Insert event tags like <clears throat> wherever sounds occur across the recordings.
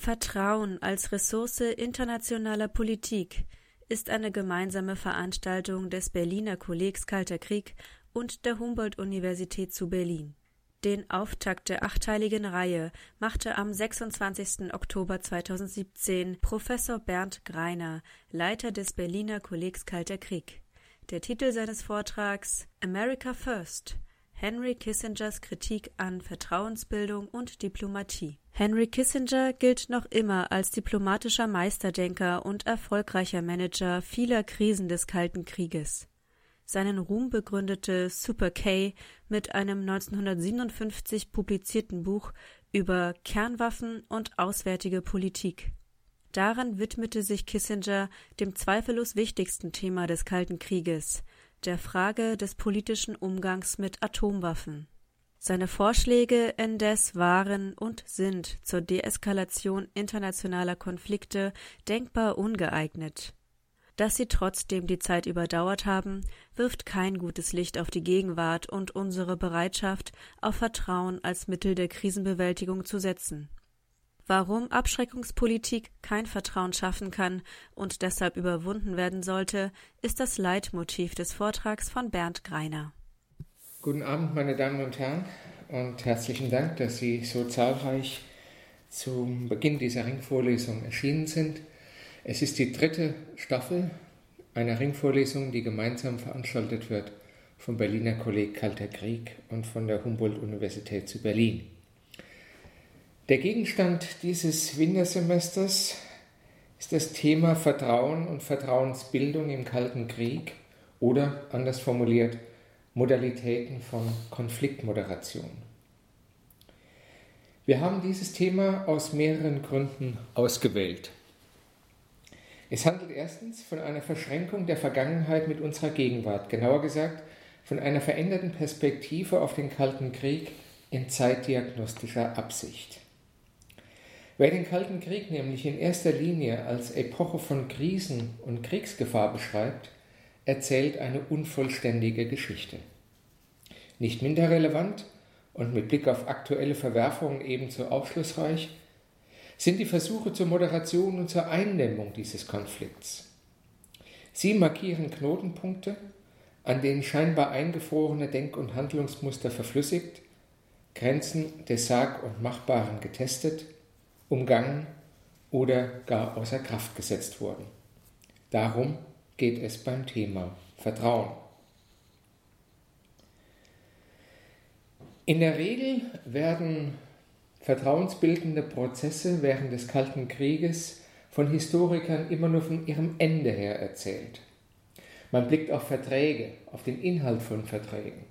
Vertrauen als Ressource internationaler Politik ist eine gemeinsame Veranstaltung des Berliner Kollegs Kalter Krieg und der Humboldt-Universität zu Berlin. Den Auftakt der achteiligen Reihe machte am 26. Oktober 2017 Professor Bernd Greiner, Leiter des Berliner Kollegs Kalter Krieg. Der Titel seines Vortrags America First Henry Kissingers Kritik an Vertrauensbildung und Diplomatie. Henry Kissinger gilt noch immer als diplomatischer Meisterdenker und erfolgreicher Manager vieler Krisen des Kalten Krieges. Seinen Ruhm begründete Super K mit einem 1957 publizierten Buch über Kernwaffen und auswärtige Politik. Daran widmete sich Kissinger dem zweifellos wichtigsten Thema des Kalten Krieges, der Frage des politischen Umgangs mit Atomwaffen. Seine Vorschläge indes waren und sind zur Deeskalation internationaler Konflikte denkbar ungeeignet. Dass sie trotzdem die Zeit überdauert haben, wirft kein gutes Licht auf die Gegenwart und unsere Bereitschaft, auf Vertrauen als Mittel der Krisenbewältigung zu setzen. Warum Abschreckungspolitik kein Vertrauen schaffen kann und deshalb überwunden werden sollte, ist das Leitmotiv des Vortrags von Bernd Greiner. Guten Abend, meine Damen und Herren, und herzlichen Dank, dass Sie so zahlreich zum Beginn dieser Ringvorlesung erschienen sind. Es ist die dritte Staffel einer Ringvorlesung, die gemeinsam veranstaltet wird vom Berliner Kolleg Kalter Krieg und von der Humboldt-Universität zu Berlin. Der Gegenstand dieses Wintersemesters ist das Thema Vertrauen und Vertrauensbildung im Kalten Krieg oder anders formuliert Modalitäten von Konfliktmoderation. Wir haben dieses Thema aus mehreren Gründen ausgewählt. Es handelt erstens von einer Verschränkung der Vergangenheit mit unserer Gegenwart, genauer gesagt von einer veränderten Perspektive auf den Kalten Krieg in zeitdiagnostischer Absicht. Wer den Kalten Krieg nämlich in erster Linie als Epoche von Krisen und Kriegsgefahr beschreibt, erzählt eine unvollständige Geschichte. Nicht minder relevant und mit Blick auf aktuelle Verwerfungen ebenso aufschlussreich sind die Versuche zur Moderation und zur Eindämmung dieses Konflikts. Sie markieren Knotenpunkte, an denen scheinbar eingefrorene Denk- und Handlungsmuster verflüssigt, Grenzen des Sag- und Machbaren getestet, umgangen oder gar außer Kraft gesetzt wurden. Darum geht es beim Thema Vertrauen. In der Regel werden Vertrauensbildende Prozesse während des Kalten Krieges von Historikern immer nur von ihrem Ende her erzählt. Man blickt auf Verträge, auf den Inhalt von Verträgen.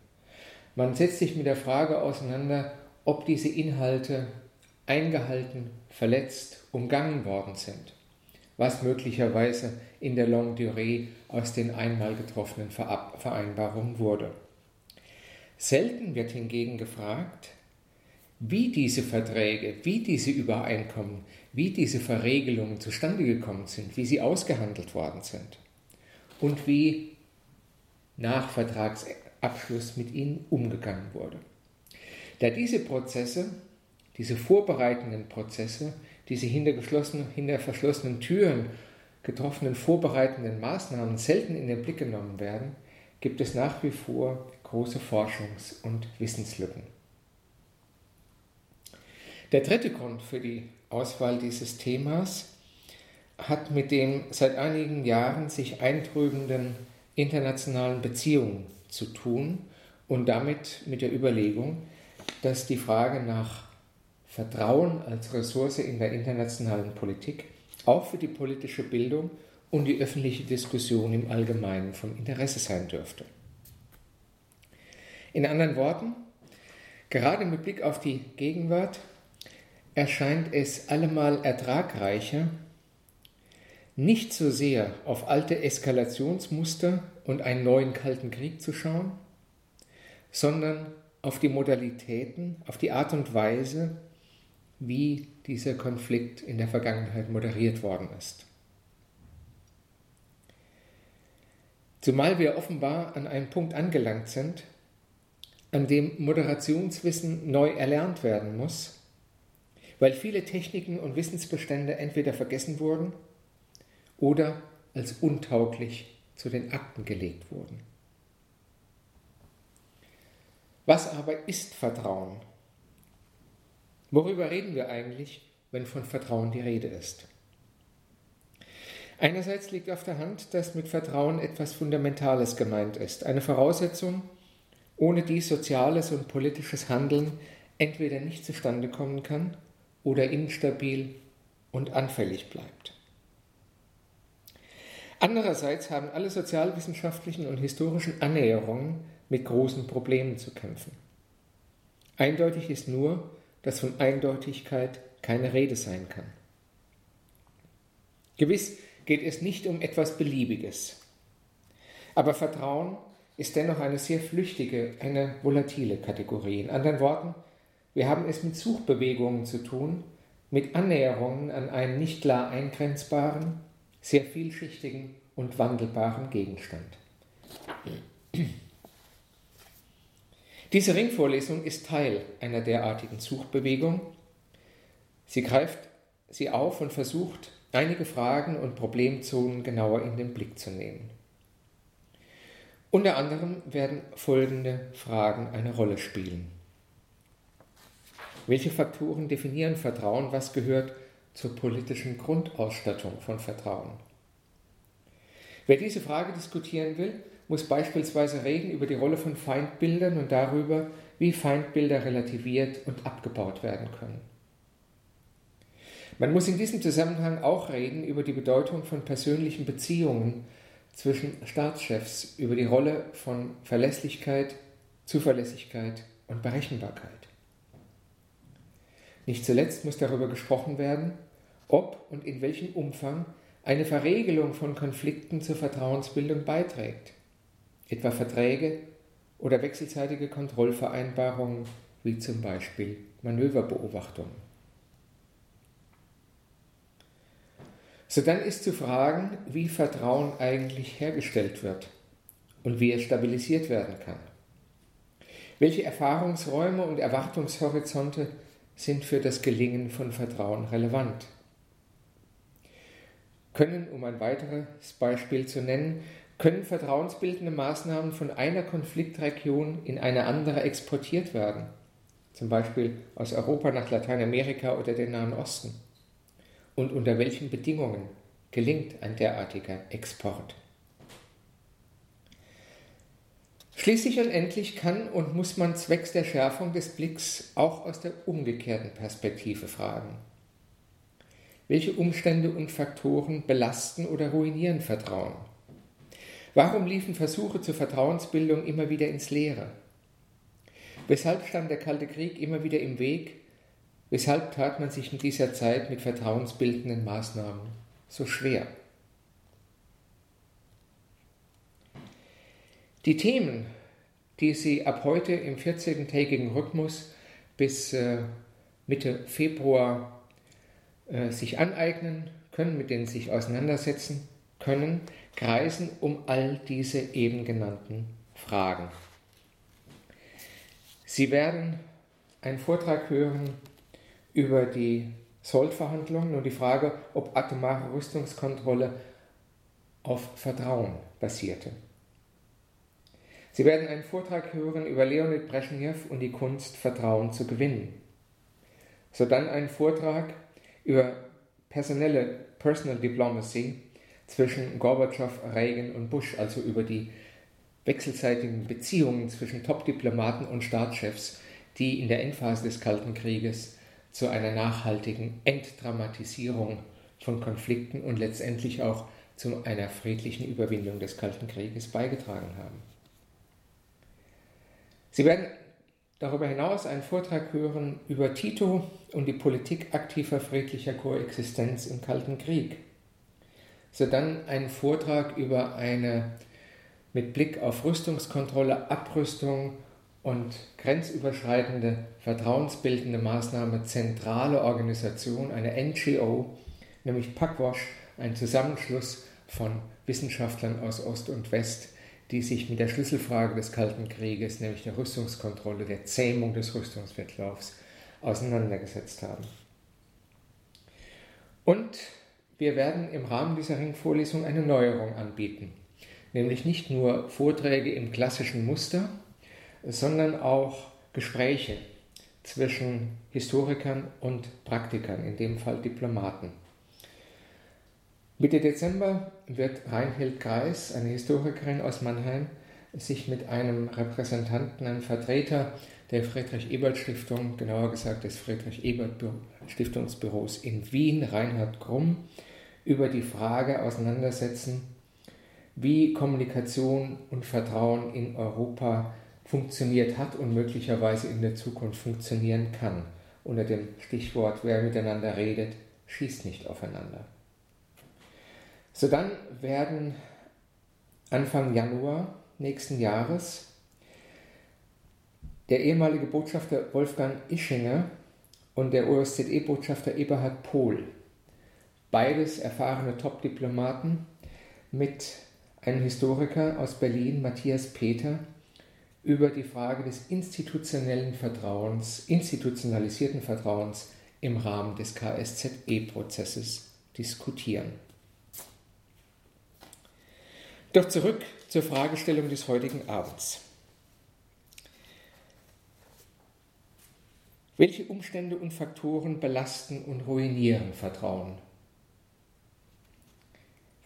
Man setzt sich mit der Frage auseinander, ob diese Inhalte eingehalten, verletzt, umgangen worden sind, was möglicherweise in der Longue Durée aus den einmal getroffenen Vereinbarungen wurde. Selten wird hingegen gefragt, wie diese Verträge, wie diese Übereinkommen, wie diese Verregelungen zustande gekommen sind, wie sie ausgehandelt worden sind und wie nach Vertragsabschluss mit ihnen umgegangen wurde. Da diese Prozesse, diese vorbereitenden Prozesse, diese hinter, hinter verschlossenen Türen getroffenen vorbereitenden Maßnahmen selten in den Blick genommen werden, gibt es nach wie vor große Forschungs- und Wissenslücken. Der dritte Grund für die Auswahl dieses Themas hat mit den seit einigen Jahren sich eintrübenden internationalen Beziehungen zu tun und damit mit der Überlegung, dass die Frage nach Vertrauen als Ressource in der internationalen Politik auch für die politische Bildung und die öffentliche Diskussion im Allgemeinen von Interesse sein dürfte. In anderen Worten, gerade mit Blick auf die Gegenwart erscheint es allemal ertragreicher, nicht so sehr auf alte Eskalationsmuster und einen neuen Kalten Krieg zu schauen, sondern auf die Modalitäten, auf die Art und Weise, wie dieser Konflikt in der Vergangenheit moderiert worden ist. Zumal wir offenbar an einem Punkt angelangt sind, an dem Moderationswissen neu erlernt werden muss, weil viele Techniken und Wissensbestände entweder vergessen wurden oder als untauglich zu den Akten gelegt wurden. Was aber ist Vertrauen? Worüber reden wir eigentlich, wenn von Vertrauen die Rede ist? Einerseits liegt auf der Hand, dass mit Vertrauen etwas Fundamentales gemeint ist, eine Voraussetzung, ohne die soziales und politisches Handeln entweder nicht zustande kommen kann oder instabil und anfällig bleibt. Andererseits haben alle sozialwissenschaftlichen und historischen Annäherungen mit großen Problemen zu kämpfen. Eindeutig ist nur, dass von Eindeutigkeit keine Rede sein kann. Gewiss geht es nicht um etwas Beliebiges, aber Vertrauen ist dennoch eine sehr flüchtige, eine volatile Kategorie. In anderen Worten, wir haben es mit Suchbewegungen zu tun, mit Annäherungen an einen nicht klar eingrenzbaren, sehr vielschichtigen und wandelbaren Gegenstand. Diese Ringvorlesung ist Teil einer derartigen Suchbewegung. Sie greift sie auf und versucht, einige Fragen und Problemzonen genauer in den Blick zu nehmen. Unter anderem werden folgende Fragen eine Rolle spielen. Welche Faktoren definieren Vertrauen? Was gehört zur politischen Grundausstattung von Vertrauen? Wer diese Frage diskutieren will, muss beispielsweise reden über die Rolle von Feindbildern und darüber, wie Feindbilder relativiert und abgebaut werden können. Man muss in diesem Zusammenhang auch reden über die Bedeutung von persönlichen Beziehungen zwischen Staatschefs, über die Rolle von Verlässlichkeit, Zuverlässigkeit und Berechenbarkeit. Nicht zuletzt muss darüber gesprochen werden, ob und in welchem Umfang eine Verregelung von Konflikten zur Vertrauensbildung beiträgt, etwa Verträge oder wechselseitige Kontrollvereinbarungen wie zum Beispiel Manöverbeobachtungen. So dann ist zu fragen, wie Vertrauen eigentlich hergestellt wird und wie es stabilisiert werden kann. Welche Erfahrungsräume und Erwartungshorizonte sind für das Gelingen von Vertrauen relevant. Können, um ein weiteres Beispiel zu nennen, können vertrauensbildende Maßnahmen von einer Konfliktregion in eine andere exportiert werden, zum Beispiel aus Europa nach Lateinamerika oder den Nahen Osten? Und unter welchen Bedingungen gelingt ein derartiger Export? Schließlich und endlich kann und muss man zwecks der Schärfung des Blicks auch aus der umgekehrten Perspektive fragen. Welche Umstände und Faktoren belasten oder ruinieren Vertrauen? Warum liefen Versuche zur Vertrauensbildung immer wieder ins Leere? Weshalb stand der Kalte Krieg immer wieder im Weg? Weshalb tat man sich in dieser Zeit mit vertrauensbildenden Maßnahmen so schwer? Die Themen, die Sie ab heute im 14-tägigen Rhythmus bis äh, Mitte Februar äh, sich aneignen können, mit denen Sie sich auseinandersetzen können, kreisen um all diese eben genannten Fragen. Sie werden einen Vortrag hören über die Sollverhandlungen und die Frage, ob atomare Rüstungskontrolle auf Vertrauen basierte. Sie werden einen Vortrag hören über Leonid Brezhnev und die Kunst, Vertrauen zu gewinnen. Sodann einen Vortrag über personelle Personal Diplomacy zwischen Gorbatschow, Reagan und Bush, also über die wechselseitigen Beziehungen zwischen Top-Diplomaten und Staatschefs, die in der Endphase des Kalten Krieges zu einer nachhaltigen Entdramatisierung von Konflikten und letztendlich auch zu einer friedlichen Überwindung des Kalten Krieges beigetragen haben. Sie werden darüber hinaus einen Vortrag hören über Tito und die Politik aktiver friedlicher Koexistenz im Kalten Krieg. Sodann einen Vortrag über eine mit Blick auf Rüstungskontrolle, Abrüstung und grenzüberschreitende vertrauensbildende Maßnahme zentrale Organisation, eine NGO, nämlich PACWASH, ein Zusammenschluss von Wissenschaftlern aus Ost und West, die sich mit der Schlüsselfrage des Kalten Krieges, nämlich der Rüstungskontrolle, der Zähmung des Rüstungswettlaufs, auseinandergesetzt haben. Und wir werden im Rahmen dieser Ringvorlesung eine Neuerung anbieten, nämlich nicht nur Vorträge im klassischen Muster, sondern auch Gespräche zwischen Historikern und Praktikern, in dem Fall Diplomaten. Mitte Dezember wird Reinhild Kreis, eine Historikerin aus Mannheim, sich mit einem Repräsentanten, einem Vertreter der Friedrich-Ebert-Stiftung, genauer gesagt des Friedrich-Ebert-Stiftungsbüros in Wien, Reinhard Krumm, über die Frage auseinandersetzen, wie Kommunikation und Vertrauen in Europa funktioniert hat und möglicherweise in der Zukunft funktionieren kann, unter dem Stichwort, wer miteinander redet, schießt nicht aufeinander. So dann werden Anfang Januar nächsten Jahres der ehemalige Botschafter Wolfgang Ischinger und der OSZE-Botschafter Eberhard Pohl, beides erfahrene Top-Diplomaten, mit einem Historiker aus Berlin, Matthias Peter, über die Frage des institutionellen Vertrauens, institutionalisierten Vertrauens im Rahmen des KSZE-Prozesses diskutieren. Doch zurück zur Fragestellung des heutigen Abends. Welche Umstände und Faktoren belasten und ruinieren Vertrauen?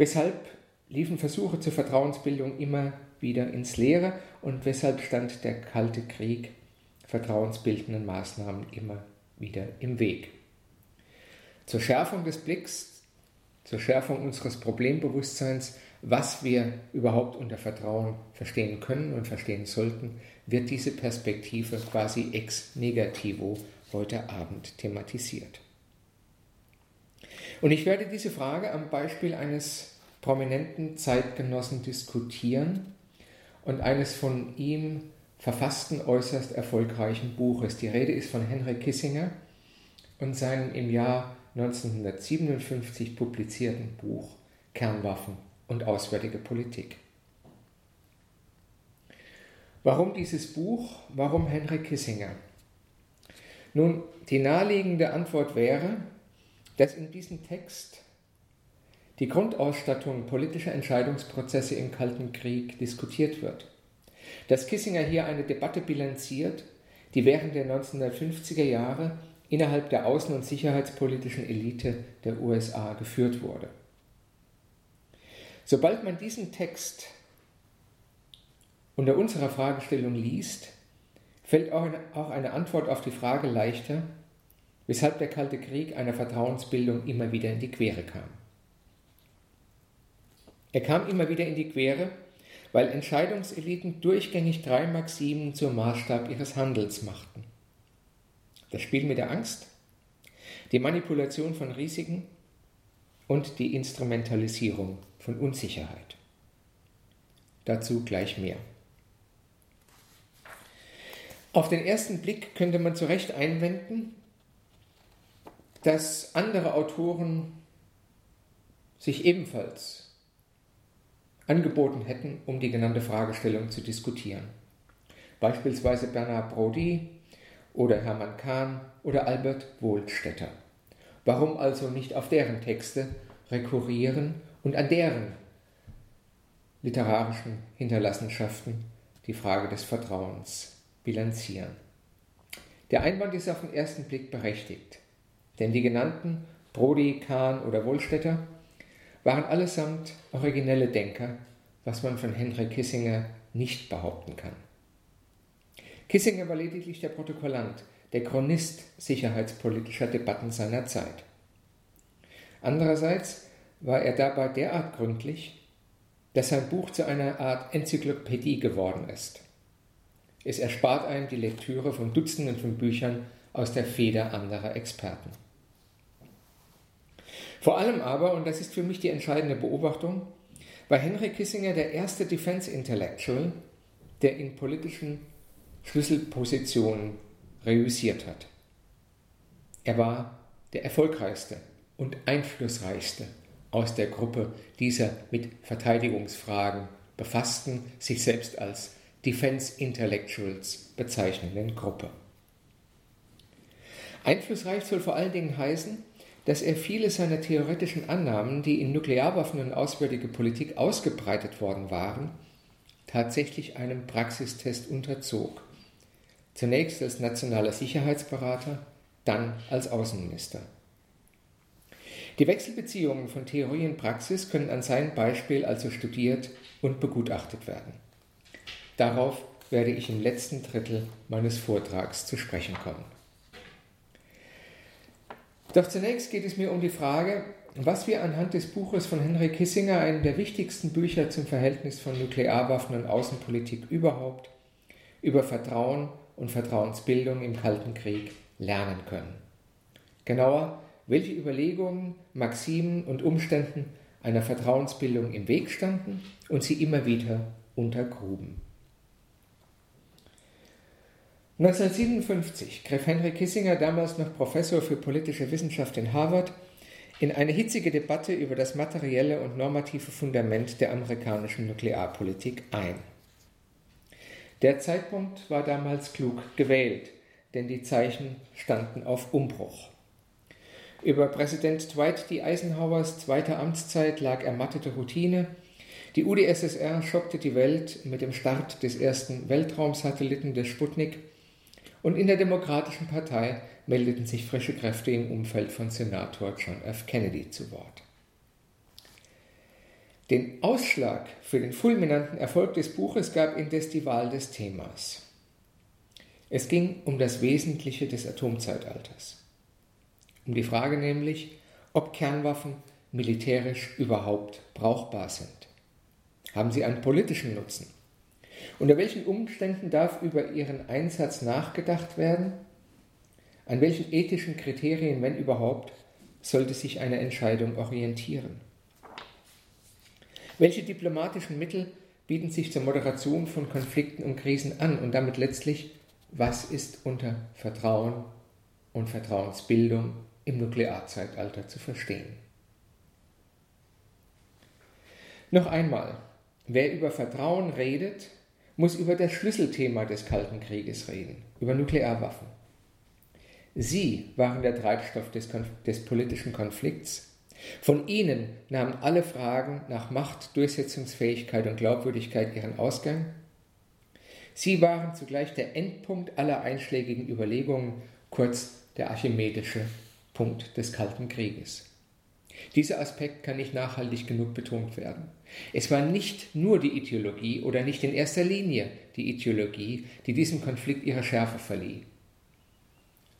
Weshalb liefen Versuche zur Vertrauensbildung immer wieder ins Leere und weshalb stand der Kalte Krieg vertrauensbildenden Maßnahmen immer wieder im Weg? Zur Schärfung des Blicks, zur Schärfung unseres Problembewusstseins was wir überhaupt unter Vertrauen verstehen können und verstehen sollten, wird diese Perspektive quasi ex negativo heute Abend thematisiert. Und ich werde diese Frage am Beispiel eines prominenten Zeitgenossen diskutieren und eines von ihm verfassten äußerst erfolgreichen Buches. Die Rede ist von Henry Kissinger und seinem im Jahr 1957 publizierten Buch Kernwaffen und Auswärtige Politik. Warum dieses Buch? Warum Henry Kissinger? Nun, die naheliegende Antwort wäre, dass in diesem Text die Grundausstattung politischer Entscheidungsprozesse im Kalten Krieg diskutiert wird. Dass Kissinger hier eine Debatte bilanziert, die während der 1950er Jahre innerhalb der außen- und sicherheitspolitischen Elite der USA geführt wurde. Sobald man diesen Text unter unserer Fragestellung liest, fällt auch eine Antwort auf die Frage leichter, weshalb der Kalte Krieg einer Vertrauensbildung immer wieder in die Quere kam. Er kam immer wieder in die Quere, weil Entscheidungseliten durchgängig drei Maximen zum Maßstab ihres Handels machten. Das Spiel mit der Angst, die Manipulation von Risiken und die Instrumentalisierung von Unsicherheit. Dazu gleich mehr. Auf den ersten Blick könnte man zu Recht einwenden, dass andere Autoren sich ebenfalls angeboten hätten, um die genannte Fragestellung zu diskutieren. Beispielsweise Bernard Brody oder Hermann Kahn oder Albert Wohlstetter. Warum also nicht auf deren Texte rekurrieren und an deren literarischen Hinterlassenschaften die Frage des Vertrauens bilanzieren. Der Einwand ist auf den ersten Blick berechtigt, denn die genannten Brody, Kahn oder Wohlstetter waren allesamt originelle Denker, was man von Henry Kissinger nicht behaupten kann. Kissinger war lediglich der Protokollant, der Chronist sicherheitspolitischer Debatten seiner Zeit. Andererseits war er dabei derart gründlich, dass sein Buch zu einer Art Enzyklopädie geworden ist. Es erspart einem die Lektüre von Dutzenden von Büchern aus der Feder anderer Experten. Vor allem aber, und das ist für mich die entscheidende Beobachtung, war Henry Kissinger der erste Defense Intellectual, der in politischen Schlüsselpositionen reüssiert hat. Er war der erfolgreichste und einflussreichste aus der Gruppe dieser mit Verteidigungsfragen befassten, sich selbst als Defense Intellectuals bezeichnenden Gruppe. Einflussreich soll vor allen Dingen heißen, dass er viele seiner theoretischen Annahmen, die in Nuklearwaffen und auswärtige Politik ausgebreitet worden waren, tatsächlich einem Praxistest unterzog. Zunächst als nationaler Sicherheitsberater, dann als Außenminister. Die Wechselbeziehungen von Theorie und Praxis können an seinem Beispiel also studiert und begutachtet werden. Darauf werde ich im letzten Drittel meines Vortrags zu sprechen kommen. Doch zunächst geht es mir um die Frage, was wir anhand des Buches von Henry Kissinger, einem der wichtigsten Bücher zum Verhältnis von Nuklearwaffen und Außenpolitik überhaupt, über Vertrauen und Vertrauensbildung im Kalten Krieg lernen können. Genauer, welche Überlegungen, Maximen und Umständen einer Vertrauensbildung im Weg standen und sie immer wieder untergruben. 1957 griff Henry Kissinger, damals noch Professor für politische Wissenschaft in Harvard, in eine hitzige Debatte über das materielle und normative Fundament der amerikanischen Nuklearpolitik ein. Der Zeitpunkt war damals klug gewählt, denn die Zeichen standen auf Umbruch. Über Präsident Dwight D. Eisenhowers zweiter Amtszeit lag ermattete Routine. Die UdSSR schockte die Welt mit dem Start des ersten Weltraumsatelliten des Sputnik und in der Demokratischen Partei meldeten sich frische Kräfte im Umfeld von Senator John F. Kennedy zu Wort. Den Ausschlag für den fulminanten Erfolg des Buches gab indes die Wahl des Themas. Es ging um das Wesentliche des Atomzeitalters. Um die Frage nämlich, ob Kernwaffen militärisch überhaupt brauchbar sind. Haben sie einen politischen Nutzen? Unter welchen Umständen darf über ihren Einsatz nachgedacht werden? An welchen ethischen Kriterien, wenn überhaupt, sollte sich eine Entscheidung orientieren? Welche diplomatischen Mittel bieten sich zur Moderation von Konflikten und Krisen an und damit letztlich, was ist unter Vertrauen und Vertrauensbildung im Nuklearzeitalter zu verstehen? Noch einmal, wer über Vertrauen redet, muss über das Schlüsselthema des Kalten Krieges reden, über Nuklearwaffen. Sie waren der Treibstoff des, des, politischen Konflikts. Von ihnen nahmen alle Fragen nach Macht, Durchsetzungsfähigkeit und Glaubwürdigkeit ihren Ausgang. Sie waren zugleich der Endpunkt aller einschlägigen Überlegungen, kurz der archimedische Punkt des Kalten Krieges. Dieser Aspekt kann nicht nachhaltig genug betont werden. Es war nicht nur die Ideologie oder nicht in erster Linie die Ideologie, die diesem Konflikt ihre Schärfe verlieh.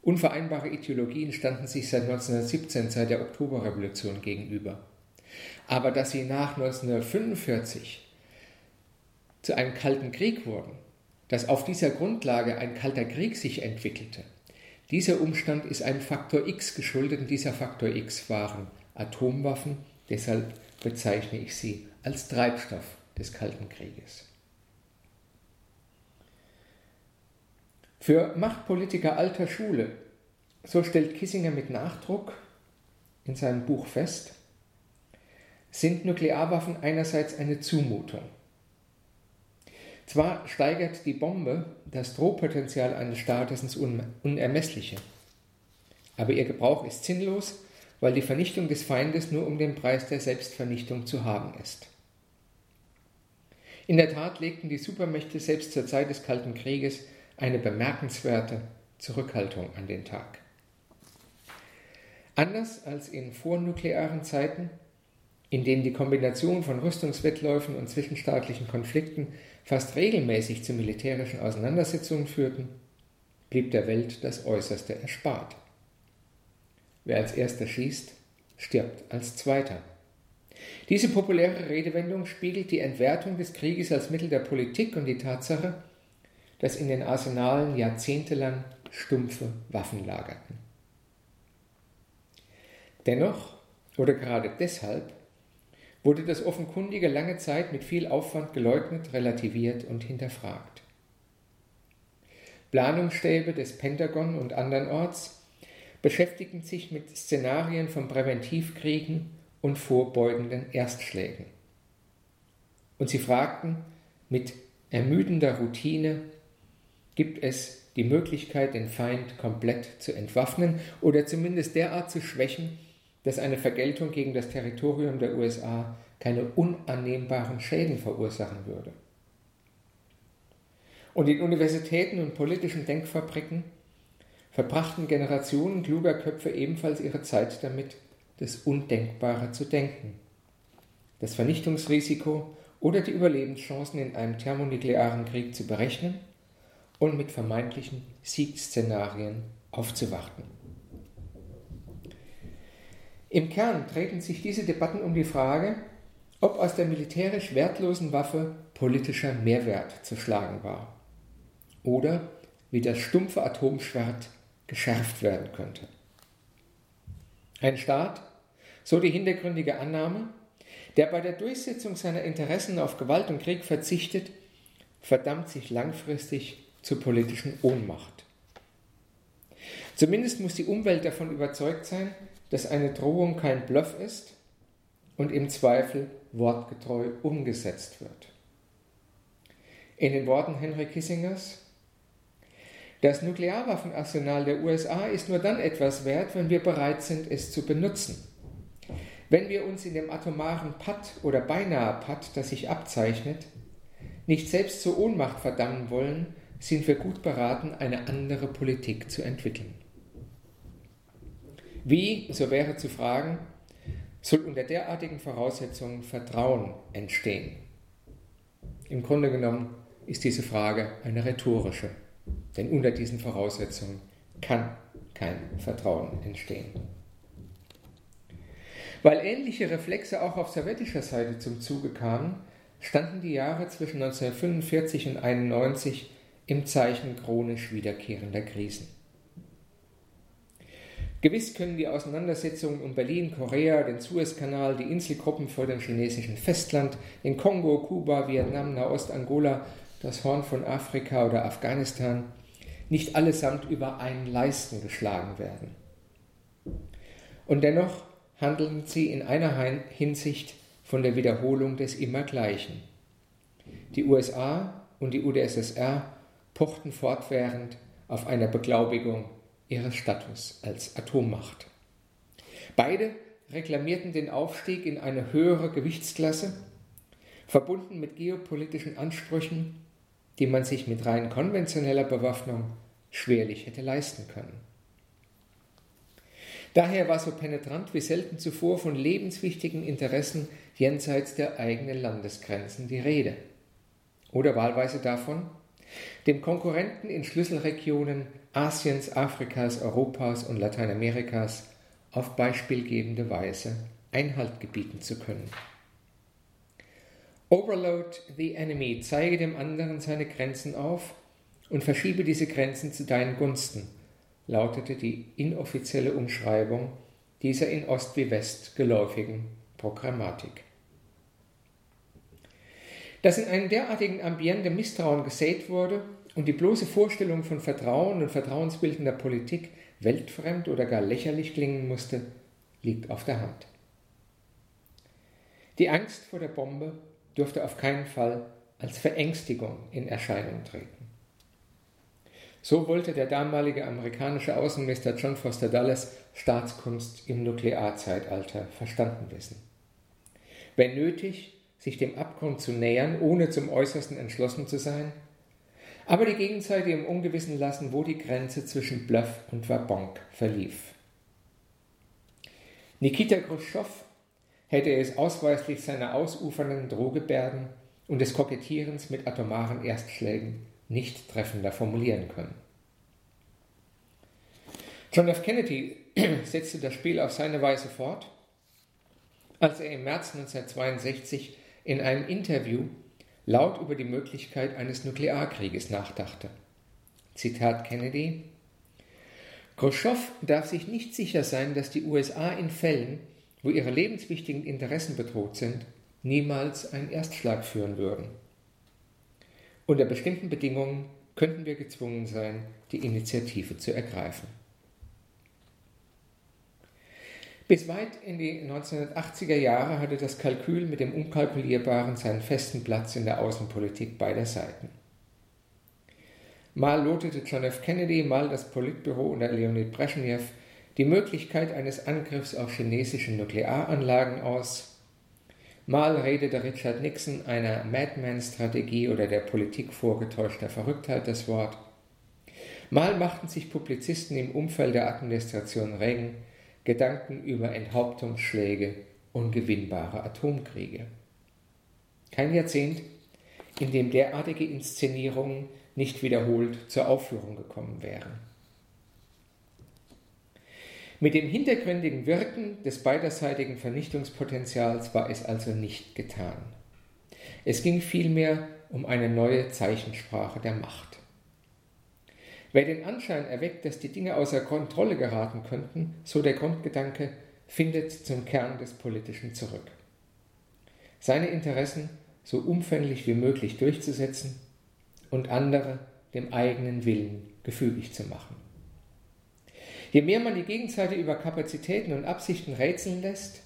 Unvereinbare Ideologien standen sich seit 1917, seit der Oktoberrevolution gegenüber. Aber dass sie nach 1945 zu einem kalten Krieg wurden, dass auf dieser Grundlage ein kalter Krieg sich entwickelte, dieser Umstand ist einem Faktor X geschuldet und dieser Faktor X waren Atomwaffen, deshalb bezeichne ich sie als Treibstoff des Kalten Krieges. Für Machtpolitiker alter Schule, so stellt Kissinger mit Nachdruck in seinem Buch fest, sind Nuklearwaffen einerseits eine Zumutung. Zwar steigert die Bombe das Drohpotenzial eines Staates ins Unermessliche, aber ihr Gebrauch ist sinnlos weil die Vernichtung des Feindes nur um den Preis der Selbstvernichtung zu haben ist. In der Tat legten die Supermächte selbst zur Zeit des Kalten Krieges eine bemerkenswerte Zurückhaltung an den Tag. Anders als in vornuklearen Zeiten, in denen die Kombination von Rüstungswettläufen und zwischenstaatlichen Konflikten fast regelmäßig zu militärischen Auseinandersetzungen führten, blieb der Welt das Äußerste erspart. Wer als erster schießt, stirbt als zweiter. Diese populäre Redewendung spiegelt die Entwertung des Krieges als Mittel der Politik und die Tatsache, dass in den Arsenalen jahrzehntelang stumpfe Waffen lagerten. Dennoch, oder gerade deshalb, wurde das Offenkundige lange Zeit mit viel Aufwand geleugnet, relativiert und hinterfragt. Planungsstäbe des Pentagon und andernorts beschäftigten sich mit Szenarien von Präventivkriegen und vorbeugenden Erstschlägen. Und sie fragten mit ermüdender Routine, gibt es die Möglichkeit, den Feind komplett zu entwaffnen oder zumindest derart zu schwächen, dass eine Vergeltung gegen das Territorium der USA keine unannehmbaren Schäden verursachen würde. Und in Universitäten und politischen Denkfabriken verbrachten Generationen kluger Köpfe ebenfalls ihre Zeit damit, das Undenkbare zu denken. Das Vernichtungsrisiko oder die Überlebenschancen in einem thermonuklearen Krieg zu berechnen und mit vermeintlichen Siegsszenarien aufzuwarten. Im Kern treten sich diese Debatten um die Frage, ob aus der militärisch wertlosen Waffe politischer Mehrwert zu schlagen war oder wie das stumpfe Atomschwert geschärft werden könnte. Ein Staat, so die hintergründige Annahme, der bei der Durchsetzung seiner Interessen auf Gewalt und Krieg verzichtet, verdammt sich langfristig zur politischen Ohnmacht. Zumindest muss die Umwelt davon überzeugt sein, dass eine Drohung kein Bluff ist und im Zweifel wortgetreu umgesetzt wird. In den Worten Henry Kissingers das Nuklearwaffenarsenal der USA ist nur dann etwas wert, wenn wir bereit sind, es zu benutzen. Wenn wir uns in dem atomaren Patt oder beinahe Patt, das sich abzeichnet, nicht selbst zur Ohnmacht verdammen wollen, sind wir gut beraten, eine andere Politik zu entwickeln. Wie, so wäre zu fragen, soll unter derartigen Voraussetzungen Vertrauen entstehen? Im Grunde genommen ist diese Frage eine rhetorische. Denn unter diesen Voraussetzungen kann kein Vertrauen entstehen. Weil ähnliche Reflexe auch auf sowjetischer Seite zum Zuge kamen, standen die Jahre zwischen 1945 und 1991 im Zeichen chronisch wiederkehrender Krisen. Gewiss können die Auseinandersetzungen um Berlin, Korea, den Suezkanal, die Inselgruppen vor dem chinesischen Festland, den Kongo, Kuba, Vietnam, Nahost, Angola, das Horn von Afrika oder Afghanistan nicht allesamt über einen Leisten geschlagen werden. Und dennoch handeln sie in einer Hinsicht von der Wiederholung des Immergleichen. Die USA und die UdSSR pochten fortwährend auf eine Beglaubigung ihres Status als Atommacht. Beide reklamierten den Aufstieg in eine höhere Gewichtsklasse, verbunden mit geopolitischen Ansprüchen die man sich mit rein konventioneller Bewaffnung schwerlich hätte leisten können. Daher war so penetrant wie selten zuvor von lebenswichtigen Interessen jenseits der eigenen Landesgrenzen die Rede. Oder wahlweise davon, dem Konkurrenten in Schlüsselregionen Asiens, Afrikas, Europas und Lateinamerikas auf beispielgebende Weise Einhalt gebieten zu können. Overload the enemy, zeige dem anderen seine Grenzen auf und verschiebe diese Grenzen zu deinen Gunsten, lautete die inoffizielle Umschreibung dieser in Ost wie West geläufigen Programmatik. Dass in einem derartigen Ambiente Misstrauen gesät wurde und die bloße Vorstellung von Vertrauen und vertrauensbildender Politik weltfremd oder gar lächerlich klingen musste, liegt auf der Hand. Die Angst vor der Bombe dürfte auf keinen Fall als Verängstigung in Erscheinung treten. So wollte der damalige amerikanische Außenminister John Foster Dulles Staatskunst im Nuklearzeitalter verstanden wissen. Wenn nötig, sich dem Abgrund zu nähern, ohne zum Äußersten entschlossen zu sein, aber die Gegenseite im Ungewissen lassen, wo die Grenze zwischen Bluff und Wabonk verlief. Nikita Khrushchev hätte es ausweislich seiner ausufernden Drohgebärden und des Kokettierens mit atomaren Erstschlägen nicht treffender formulieren können. John F. Kennedy <clears throat> setzte das Spiel auf seine Weise fort, als er im März 1962 in einem Interview laut über die Möglichkeit eines Nuklearkrieges nachdachte. Zitat Kennedy Khrushchev darf sich nicht sicher sein, dass die USA in Fällen, wo ihre lebenswichtigen Interessen bedroht sind, niemals einen Erstschlag führen würden. Unter bestimmten Bedingungen könnten wir gezwungen sein, die Initiative zu ergreifen. Bis weit in die 1980er Jahre hatte das Kalkül mit dem Unkalkulierbaren seinen festen Platz in der Außenpolitik beider Seiten. Mal lotete John F. Kennedy, mal das Politbüro unter Leonid Brezhnev die Möglichkeit eines Angriffs auf chinesische Nuklearanlagen aus. Mal redete Richard Nixon einer Madman-Strategie oder der Politik vorgetäuschter Verrücktheit das Wort. Mal machten sich Publizisten im Umfeld der Administration Reagan Gedanken über Enthauptungsschläge und gewinnbare Atomkriege. Kein Jahrzehnt, in dem derartige Inszenierungen nicht wiederholt zur Aufführung gekommen wären. Mit dem hintergründigen Wirken des beiderseitigen Vernichtungspotenzials war es also nicht getan. Es ging vielmehr um eine neue Zeichensprache der Macht. Wer den Anschein erweckt, dass die Dinge außer Kontrolle geraten könnten, so der Grundgedanke, findet zum Kern des Politischen zurück. Seine Interessen so umfänglich wie möglich durchzusetzen und andere dem eigenen Willen gefügig zu machen. Je mehr man die Gegenseite über Kapazitäten und Absichten rätseln lässt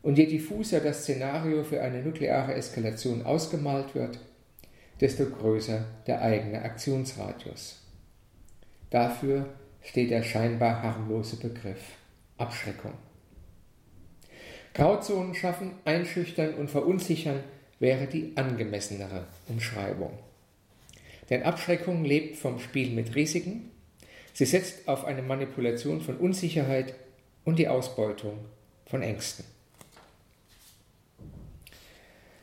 und je diffuser das Szenario für eine nukleare Eskalation ausgemalt wird, desto größer der eigene Aktionsradius. Dafür steht der scheinbar harmlose Begriff Abschreckung. Grauzonen schaffen, einschüchtern und verunsichern wäre die angemessenere Umschreibung. Denn Abschreckung lebt vom Spiel mit Risiken Sie setzt auf eine Manipulation von Unsicherheit und die Ausbeutung von Ängsten.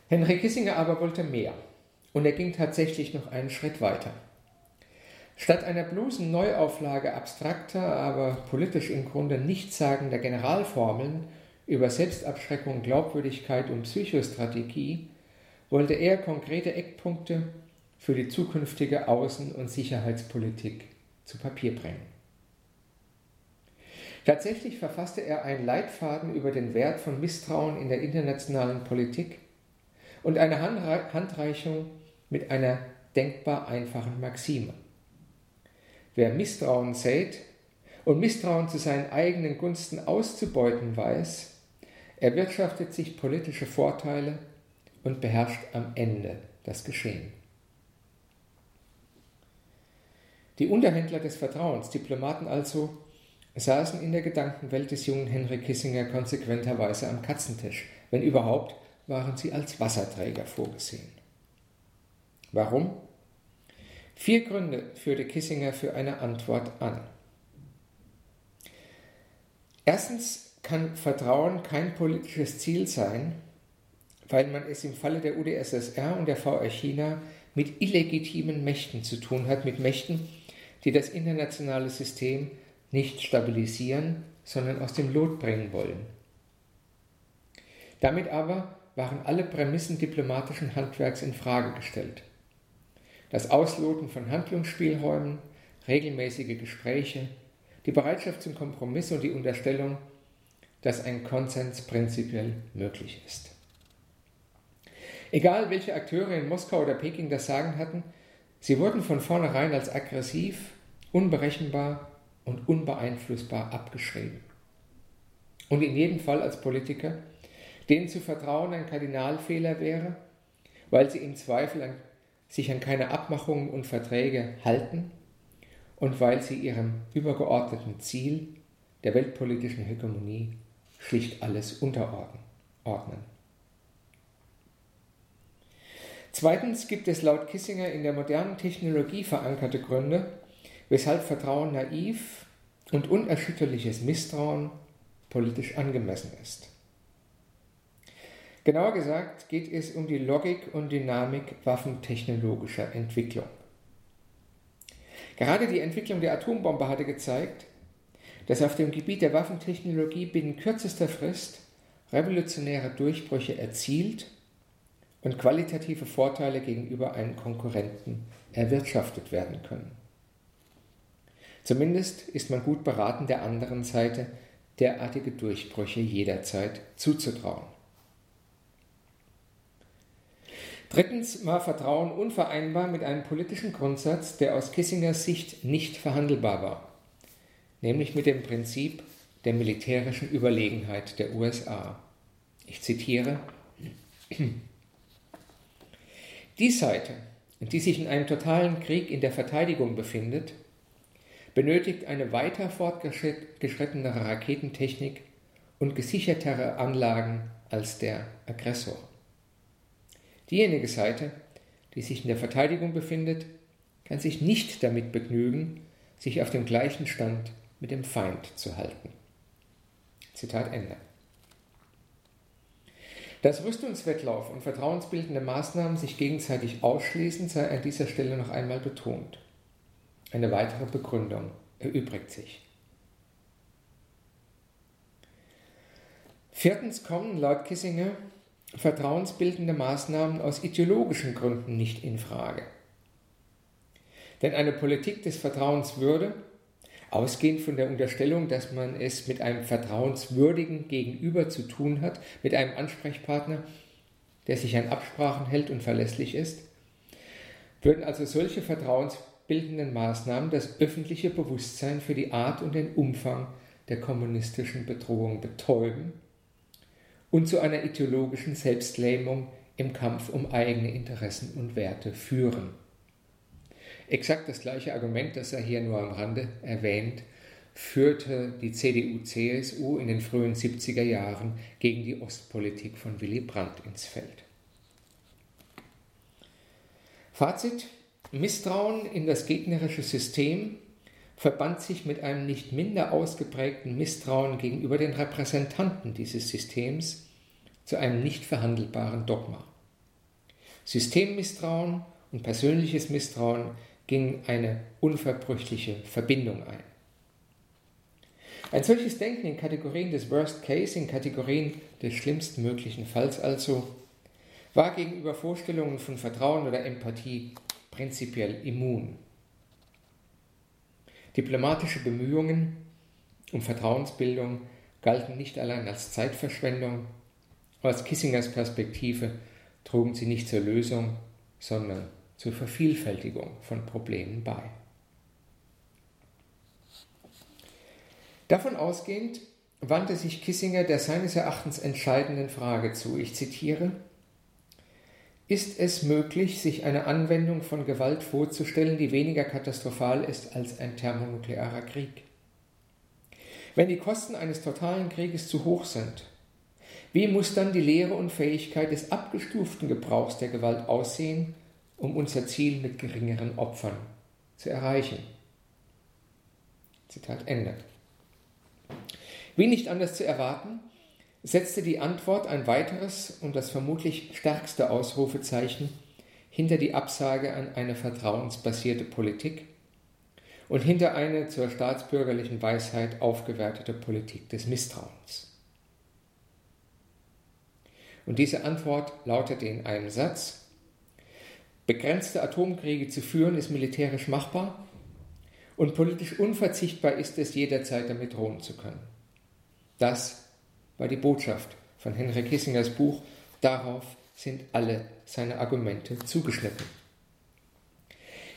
Henry Kissinger aber wollte mehr und er ging tatsächlich noch einen Schritt weiter. Statt einer bloßen Neuauflage abstrakter, aber politisch im Grunde nichtssagender Generalformeln über Selbstabschreckung, Glaubwürdigkeit und Psychostrategie wollte er konkrete Eckpunkte für die zukünftige Außen- und Sicherheitspolitik zu Papier bringen. Tatsächlich verfasste er einen Leitfaden über den Wert von Misstrauen in der internationalen Politik und eine Handreichung mit einer denkbar einfachen Maxime. Wer Misstrauen sät und Misstrauen zu seinen eigenen Gunsten auszubeuten weiß, erwirtschaftet sich politische Vorteile und beherrscht am Ende das Geschehen. Die Unterhändler des Vertrauens, Diplomaten also, saßen in der Gedankenwelt des jungen Henry Kissinger konsequenterweise am Katzentisch. Wenn überhaupt, waren sie als Wasserträger vorgesehen. Warum? Vier Gründe führte Kissinger für eine Antwort an. Erstens kann Vertrauen kein politisches Ziel sein, weil man es im Falle der UdSSR und der VR China mit illegitimen Mächten zu tun hat, mit Mächten, die das internationale System nicht stabilisieren, sondern aus dem Lot bringen wollen. Damit aber waren alle Prämissen diplomatischen Handwerks in Frage gestellt. Das Ausloten von Handlungsspielräumen, regelmäßige Gespräche, die Bereitschaft zum Kompromiss und die Unterstellung, dass ein Konsens prinzipiell möglich ist. Egal, welche Akteure in Moskau oder Peking das Sagen hatten, Sie wurden von vornherein als aggressiv, unberechenbar und unbeeinflussbar abgeschrieben. Und in jedem Fall als Politiker, denen zu vertrauen ein Kardinalfehler wäre, weil sie im Zweifel an, sich an keine Abmachungen und Verträge halten und weil sie ihrem übergeordneten Ziel der weltpolitischen Hegemonie schlicht alles unterordnen. Zweitens gibt es laut Kissinger in der modernen Technologie verankerte Gründe, weshalb Vertrauen naiv und unerschütterliches Misstrauen politisch angemessen ist. Genauer gesagt geht es um die Logik und Dynamik waffentechnologischer Entwicklung. Gerade die Entwicklung der Atombombe hatte gezeigt, dass auf dem Gebiet der Waffentechnologie binnen kürzester Frist revolutionäre Durchbrüche erzielt und qualitative Vorteile gegenüber einem Konkurrenten erwirtschaftet werden können. Zumindest ist man gut beraten, der anderen Seite derartige Durchbrüche jederzeit zuzutrauen. Drittens war Vertrauen unvereinbar mit einem politischen Grundsatz, der aus Kissingers Sicht nicht verhandelbar war, nämlich mit dem Prinzip der militärischen Überlegenheit der USA. Ich zitiere, die Seite, die sich in einem totalen Krieg in der Verteidigung befindet, benötigt eine weiter fortgeschrittenere Raketentechnik und gesichertere Anlagen als der Aggressor. Diejenige Seite, die sich in der Verteidigung befindet, kann sich nicht damit begnügen, sich auf dem gleichen Stand mit dem Feind zu halten. Zitat Ende. Dass Rüstungswettlauf und vertrauensbildende Maßnahmen sich gegenseitig ausschließen, sei an dieser Stelle noch einmal betont. Eine weitere Begründung erübrigt sich. Viertens kommen laut Kissinger vertrauensbildende Maßnahmen aus ideologischen Gründen nicht in Frage. Denn eine Politik des Vertrauens würde, ausgehend von der Unterstellung, dass man es mit einem vertrauenswürdigen Gegenüber zu tun hat, mit einem Ansprechpartner, der sich an Absprachen hält und verlässlich ist, würden also solche vertrauensbildenden Maßnahmen das öffentliche Bewusstsein für die Art und den Umfang der kommunistischen Bedrohung betäuben und zu einer ideologischen Selbstlähmung im Kampf um eigene Interessen und Werte führen. Exakt das gleiche Argument, das er hier nur am Rande erwähnt, führte die CDU-CSU in den frühen 70er Jahren gegen die Ostpolitik von Willy Brandt ins Feld. Fazit: Misstrauen in das gegnerische System verband sich mit einem nicht minder ausgeprägten Misstrauen gegenüber den Repräsentanten dieses Systems zu einem nicht verhandelbaren Dogma. Systemmisstrauen und persönliches Misstrauen gingen eine unverbrüchliche Verbindung ein. Ein solches Denken in Kategorien des Worst Case, in Kategorien des schlimmsten möglichen Falls also, war gegenüber Vorstellungen von Vertrauen oder Empathie prinzipiell immun. Diplomatische Bemühungen um Vertrauensbildung galten nicht allein als Zeitverschwendung, aus Kissingers Perspektive trugen sie nicht zur Lösung, sondern zur Vervielfältigung von Problemen bei. Davon ausgehend wandte sich Kissinger der seines Erachtens entscheidenden Frage zu. Ich zitiere ist es möglich, sich eine Anwendung von Gewalt vorzustellen, die weniger katastrophal ist als ein thermonuklearer Krieg? Wenn die Kosten eines totalen Krieges zu hoch sind, wie muss dann die Lehre und Fähigkeit des abgestuften Gebrauchs der Gewalt aussehen, um unser Ziel mit geringeren Opfern zu erreichen? Zitat Ende. Wie nicht anders zu erwarten, setzte die Antwort ein weiteres und das vermutlich stärkste Ausrufezeichen hinter die Absage an eine vertrauensbasierte Politik und hinter eine zur staatsbürgerlichen Weisheit aufgewertete Politik des Misstrauens. Und diese Antwort lautete in einem Satz, begrenzte Atomkriege zu führen ist militärisch machbar und politisch unverzichtbar ist es, jederzeit damit drohen zu können. Das war die Botschaft von Henry Kissingers Buch. Darauf sind alle seine Argumente zugeschnitten.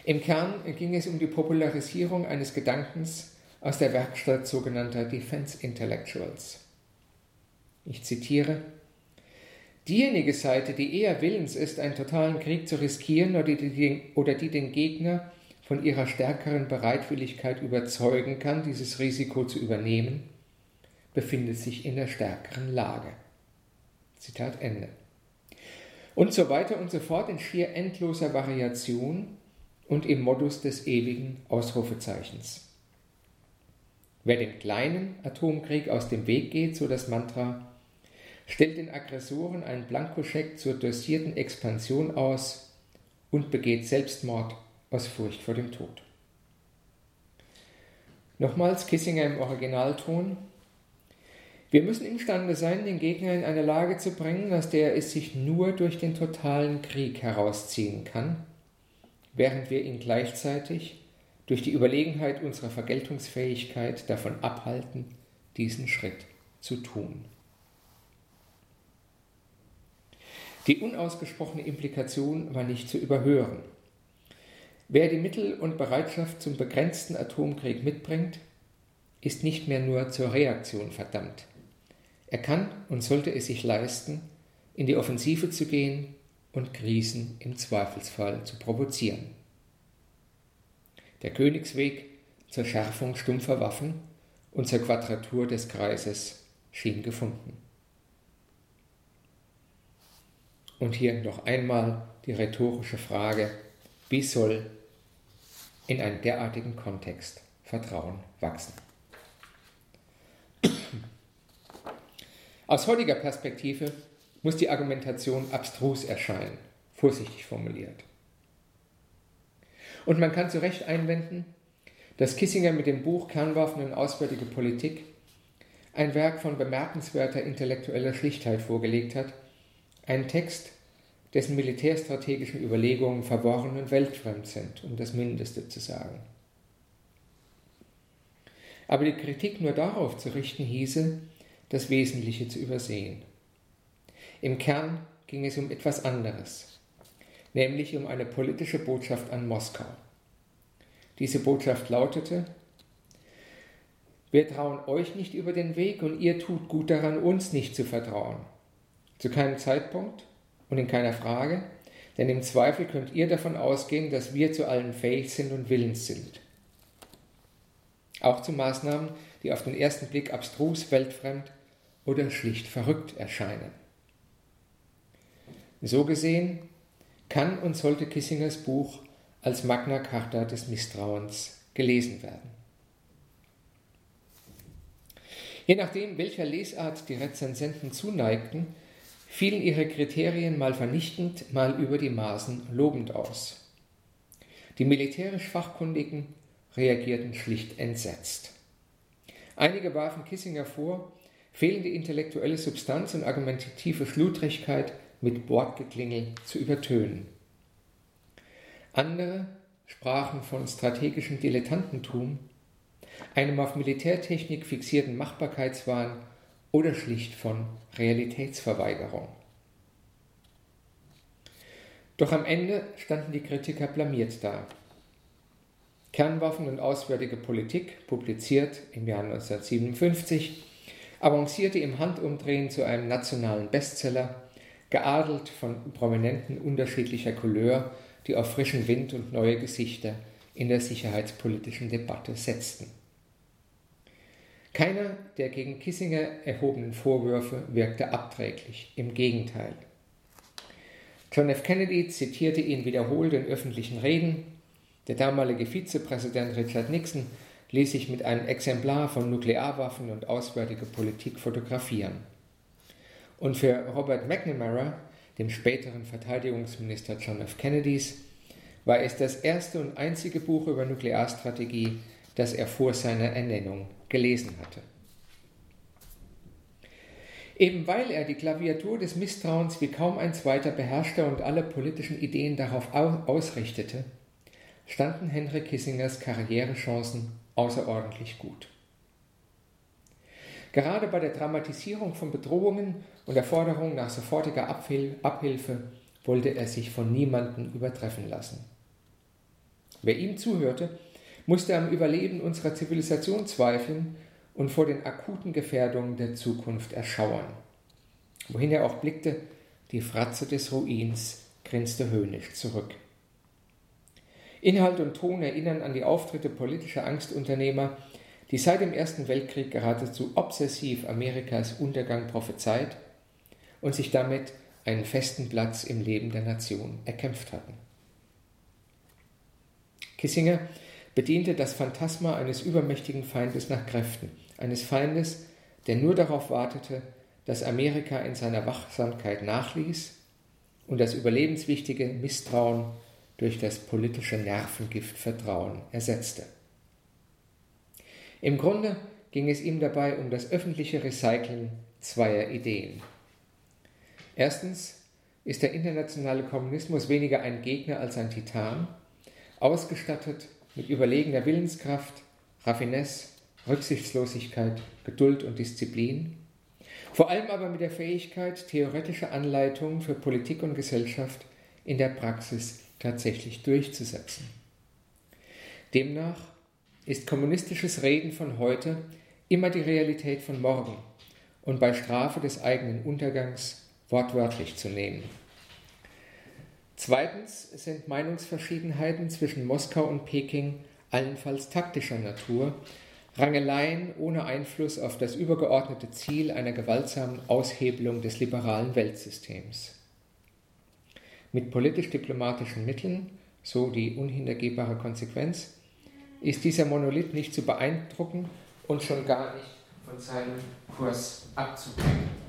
Im Kern ging es um die Popularisierung eines Gedankens aus der Werkstatt sogenannter Defense Intellectuals. Ich zitiere, Diejenige Seite, die eher willens ist, einen totalen Krieg zu riskieren oder die, oder die den Gegner von ihrer stärkeren Bereitwilligkeit überzeugen kann, dieses Risiko zu übernehmen, befindet sich in der stärkeren Lage. Zitat Ende. Und so weiter und so fort in schier endloser Variation und im Modus des ewigen Ausrufezeichens. Wer den kleinen Atomkrieg aus dem Weg geht, so das Mantra, stellt den Aggressoren einen Blankoscheck zur dosierten Expansion aus und begeht Selbstmord aus Furcht vor dem Tod. Nochmals Kissinger im Originalton, Wir müssen imstande sein, den Gegner in eine Lage zu bringen, aus der es sich nur durch den totalen Krieg herausziehen kann, während wir ihn gleichzeitig durch die Überlegenheit unserer Vergeltungsfähigkeit davon abhalten, diesen Schritt zu tun. Die unausgesprochene Implikation war nicht zu überhören. Wer die Mittel und Bereitschaft zum begrenzten Atomkrieg mitbringt, ist nicht mehr nur zur Reaktion verdammt. Er kann und sollte es sich leisten, in die Offensive zu gehen und Krisen im Zweifelsfall zu provozieren. Der Königsweg zur Schärfung stumpfer Waffen und zur Quadratur des Kreises schien gefunden. Und hier noch einmal die rhetorische Frage, wie soll in einem derartigen Kontext Vertrauen wachsen? Aus heutiger Perspektive muss die Argumentation abstrus erscheinen, vorsichtig formuliert. Und man kann zu Recht einwenden, dass Kissinger mit dem Buch Kernwaffen und Auswärtige Politik ein Werk von bemerkenswerter intellektueller Schlichtheit vorgelegt hat, ein Text, dessen militärstrategischen Überlegungen verworren und weltfremd sind, um das Mindeste zu sagen. Aber die Kritik nur darauf zu richten hieße, das Wesentliche zu übersehen. Im Kern ging es um etwas anderes, nämlich um eine politische Botschaft an Moskau. Diese Botschaft lautete, wir trauen euch nicht über den Weg und ihr tut gut daran, uns nicht zu vertrauen. Zu keinem Zeitpunkt und in keiner Frage, denn im Zweifel könnt ihr davon ausgehen, dass wir zu allem fähig sind und willens sind. Auch zu Maßnahmen, die auf den ersten Blick abstrus, weltfremd oder schlicht verrückt erscheinen. So gesehen kann und sollte Kissingers Buch als Magna Carta des Misstrauens gelesen werden. Je nachdem, welcher Lesart die Rezensenten zuneigten, fielen ihre Kriterien mal vernichtend, mal über die Maßen lobend aus. Die militärisch Fachkundigen reagierten schlicht entsetzt. Einige warfen Kissinger vor, fehlende intellektuelle Substanz und argumentative Schludrigkeit mit Bordgeklingel zu übertönen. Andere sprachen von strategischem Dilettantentum, einem auf Militärtechnik fixierten Machbarkeitswahn oder schlicht von Realitätsverweigerung. Doch am Ende standen die Kritiker blamiert da. Kernwaffen und auswärtige Politik, publiziert im Jahr 1957, avancierte im Handumdrehen zu einem nationalen Bestseller, geadelt von Prominenten unterschiedlicher Couleur, die auf frischen Wind und neue Gesichter in der sicherheitspolitischen Debatte setzten. Keiner der gegen Kissinger erhobenen Vorwürfe wirkte abträglich, im Gegenteil. John F. Kennedy zitierte ihn wiederholt in öffentlichen Reden. Der damalige Vizepräsident Richard Nixon ließ sich mit einem Exemplar von Nuklearwaffen und auswärtiger Politik fotografieren. Und für Robert McNamara, dem späteren Verteidigungsminister John F. Kennedys, war es das erste und einzige Buch über Nuklearstrategie, das er vor seiner Ernennung gelesen hatte. Eben weil er die Klaviatur des Misstrauens wie kaum ein zweiter beherrschte und alle politischen Ideen darauf ausrichtete, standen Henry Kissingers Karrierechancen außerordentlich gut. Gerade bei der Dramatisierung von Bedrohungen und der Forderung nach sofortiger Abhil Abhilfe wollte er sich von niemandem übertreffen lassen. Wer ihm zuhörte, musste am Überleben unserer Zivilisation zweifeln und vor den akuten Gefährdungen der Zukunft erschauern. Wohin er auch blickte, die Fratze des Ruins grinste höhnisch zurück. Inhalt und Ton erinnern an die Auftritte politischer Angstunternehmer, die seit dem Ersten Weltkrieg geradezu obsessiv Amerikas Untergang prophezeit und sich damit einen festen Platz im Leben der Nation erkämpft hatten. Kissinger bediente das Phantasma eines übermächtigen Feindes nach Kräften, eines Feindes, der nur darauf wartete, dass Amerika in seiner Wachsamkeit nachließ und das überlebenswichtige Misstrauen durch das politische Nervengift Vertrauen ersetzte. Im Grunde ging es ihm dabei um das öffentliche Recyceln zweier Ideen. Erstens ist der internationale Kommunismus weniger ein Gegner als ein Titan, ausgestattet mit überlegener Willenskraft, Raffinesse, Rücksichtslosigkeit, Geduld und Disziplin, vor allem aber mit der Fähigkeit, theoretische Anleitungen für Politik und Gesellschaft in der Praxis tatsächlich durchzusetzen. Demnach ist kommunistisches Reden von heute immer die Realität von morgen und bei Strafe des eigenen Untergangs wortwörtlich zu nehmen. Zweitens sind Meinungsverschiedenheiten zwischen Moskau und Peking allenfalls taktischer Natur, Rangeleien ohne Einfluss auf das übergeordnete Ziel einer gewaltsamen Aushebelung des liberalen Weltsystems. Mit politisch-diplomatischen Mitteln, so die unhintergehbare Konsequenz, ist dieser Monolith nicht zu beeindrucken und schon gar nicht von seinem Kurs abzubringen.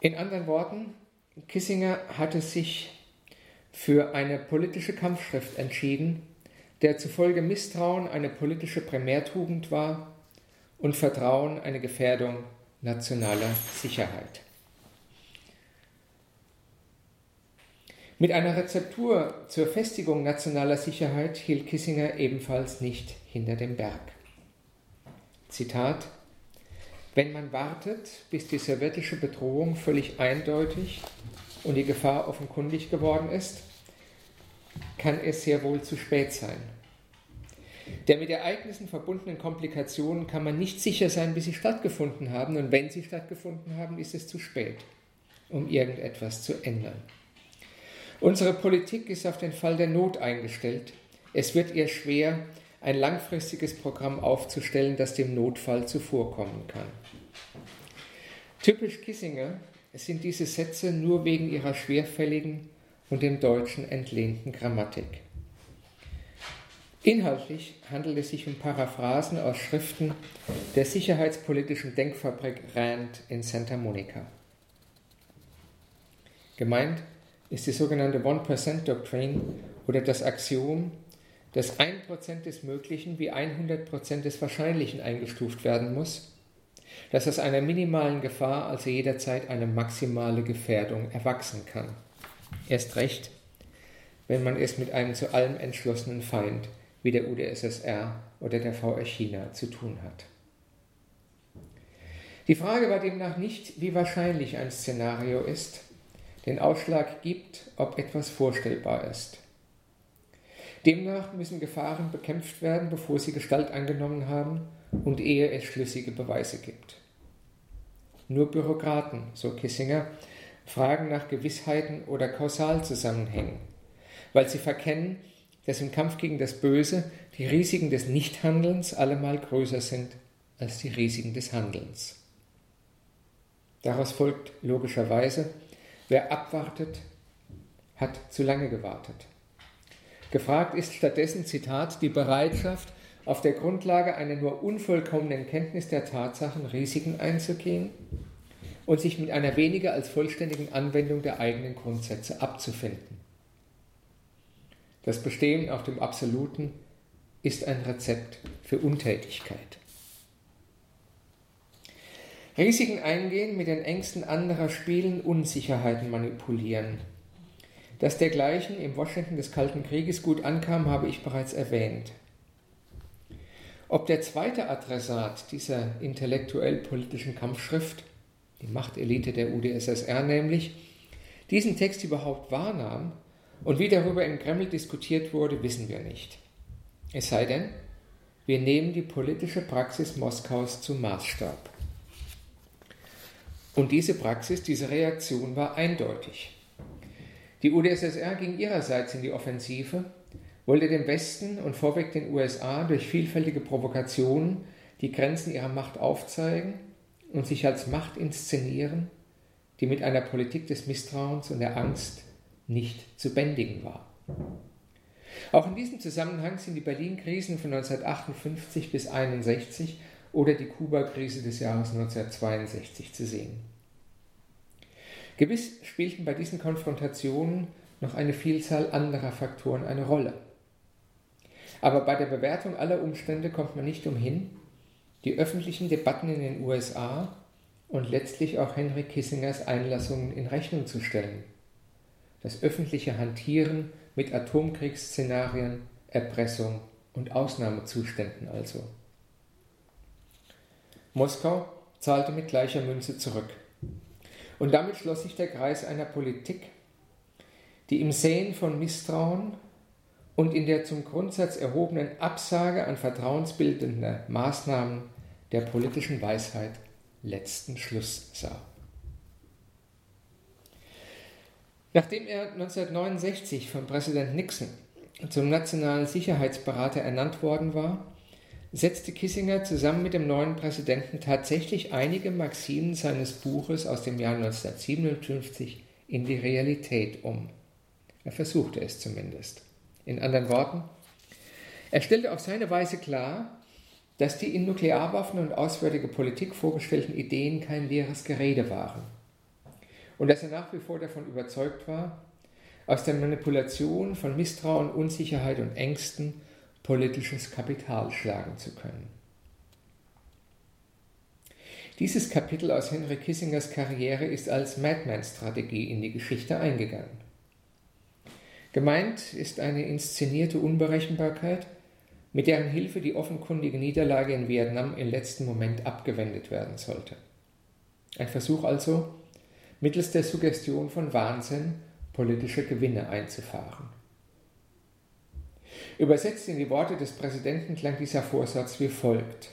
In anderen Worten, Kissinger hatte sich für eine politische Kampfschrift entschieden, der zufolge Misstrauen eine politische Primärtugend war und Vertrauen eine Gefährdung nationaler Sicherheit. Mit einer Rezeptur zur Festigung nationaler Sicherheit hielt Kissinger ebenfalls nicht hinter dem Berg. Zitat Wenn man wartet, bis die sowjetische Bedrohung völlig eindeutig und die Gefahr offenkundig geworden ist, kann es sehr wohl zu spät sein. Der mit Ereignissen verbundenen Komplikationen kann man nicht sicher sein, wie sie stattgefunden haben, und wenn sie stattgefunden haben, ist es zu spät, um irgendetwas zu ändern. Unsere Politik ist auf den Fall der Not eingestellt. Es wird ihr schwer, ein langfristiges Programm aufzustellen, das dem Notfall zuvorkommen kann. Typisch Kissinger sind diese Sätze nur wegen ihrer schwerfälligen und dem Deutschen entlehnten Grammatik. Inhaltlich handelt es sich um Paraphrasen aus Schriften der sicherheitspolitischen Denkfabrik Rand in Santa Monica. Gemeint ist die sogenannte One-Percent-Doktrin oder das Axiom, dass 1% des Möglichen wie 100% des Wahrscheinlichen eingestuft werden muss, dass aus einer minimalen Gefahr also jederzeit eine maximale Gefährdung erwachsen kann. Erst recht, wenn man es mit einem zu allem entschlossenen Feind wie der UdSSR oder der VR China zu tun hat. Die Frage war demnach nicht, wie wahrscheinlich ein Szenario ist, den Ausschlag gibt, ob etwas vorstellbar ist. Demnach müssen Gefahren bekämpft werden, bevor sie Gestalt angenommen haben und ehe es schlüssige Beweise gibt. Nur Bürokraten, so Kissinger, fragen nach Gewissheiten oder Kausalzusammenhängen, weil sie verkennen, dass im Kampf gegen das Böse die Risiken des Nichthandelns allemal größer sind als die Risiken des Handelns. Daraus folgt logischerweise, Wer abwartet, hat zu lange gewartet. Gefragt ist stattdessen, Zitat, die Bereitschaft, auf der Grundlage einer nur unvollkommenen Kenntnis der Tatsachen Risiken einzugehen und sich mit einer weniger als vollständigen Anwendung der eigenen Grundsätze abzufinden. Das Bestehen auf dem Absoluten ist ein Rezept für Untätigkeit. Risiken eingehen, mit den Ängsten anderer spielen, Unsicherheiten manipulieren. Dass dergleichen im Washington des Kalten Krieges gut ankam, habe ich bereits erwähnt. Ob der zweite Adressat dieser intellektuell-politischen Kampfschrift, die Machtelite der UdSSR nämlich, diesen Text überhaupt wahrnahm und wie darüber im Kreml diskutiert wurde, wissen wir nicht. Es sei denn, wir nehmen die politische Praxis Moskaus zum Maßstab. Und diese Praxis, diese Reaktion war eindeutig. Die UdSSR ging ihrerseits in die Offensive, wollte dem Westen und vorweg den USA durch vielfältige Provokationen die Grenzen ihrer Macht aufzeigen und sich als Macht inszenieren, die mit einer Politik des Misstrauens und der Angst nicht zu bändigen war. Auch in diesem Zusammenhang sind die Berlin-Krisen von 1958 bis 1961 oder die Kuba-Krise des Jahres 1962 zu sehen. Gewiss spielten bei diesen Konfrontationen noch eine Vielzahl anderer Faktoren eine Rolle. Aber bei der Bewertung aller Umstände kommt man nicht umhin, die öffentlichen Debatten in den USA und letztlich auch Henry Kissingers Einlassungen in Rechnung zu stellen. Das öffentliche Hantieren mit Atomkriegsszenarien, Erpressung und Ausnahmezuständen also. Moskau zahlte mit gleicher Münze zurück. Und damit schloss sich der Kreis einer Politik, die im Säen von Misstrauen und in der zum Grundsatz erhobenen Absage an vertrauensbildende Maßnahmen der politischen Weisheit letzten Schluss sah. Nachdem er 1969 von Präsident Nixon zum nationalen Sicherheitsberater ernannt worden war, setzte Kissinger zusammen mit dem neuen Präsidenten tatsächlich einige Maximen seines Buches aus dem Jahr 1957 in die Realität um. Er versuchte es zumindest. In anderen Worten, er stellte auf seine Weise klar, dass die in Nuklearwaffen und auswärtige Politik vorgestellten Ideen kein leeres Gerede waren und dass er nach wie vor davon überzeugt war, aus der Manipulation von Misstrauen, Unsicherheit und Ängsten politisches Kapital schlagen zu können. Dieses Kapitel aus Henry Kissingers Karriere ist als Madman-Strategie in die Geschichte eingegangen. Gemeint ist eine inszenierte Unberechenbarkeit, mit deren Hilfe die offenkundige Niederlage in Vietnam im letzten Moment abgewendet werden sollte. Ein Versuch also, mittels der Suggestion von Wahnsinn politische Gewinne einzufahren. Übersetzt in die Worte des Präsidenten klang dieser Vorsatz wie folgt.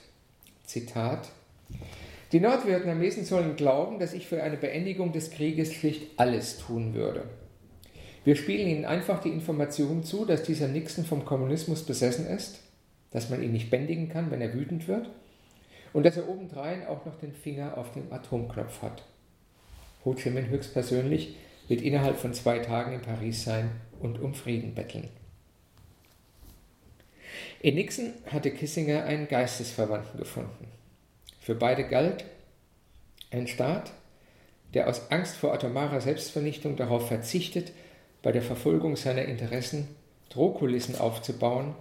Zitat Die Nordvietnamesen sollen glauben, dass ich für eine Beendigung des Krieges schlicht alles tun würde. Wir spielen ihnen einfach die Information zu, dass dieser Nixon vom Kommunismus besessen ist, dass man ihn nicht bändigen kann, wenn er wütend wird, und dass er obendrein auch noch den Finger auf dem Atomknopf hat. Ho Chi Minh höchstpersönlich wird innerhalb von zwei Tagen in Paris sein und um Frieden betteln. In Nixon hatte Kissinger einen Geistesverwandten gefunden. Für beide galt ein Staat, der aus Angst vor atomarer Selbstvernichtung darauf verzichtet, bei der Verfolgung seiner Interessen Drohkulissen aufzubauen,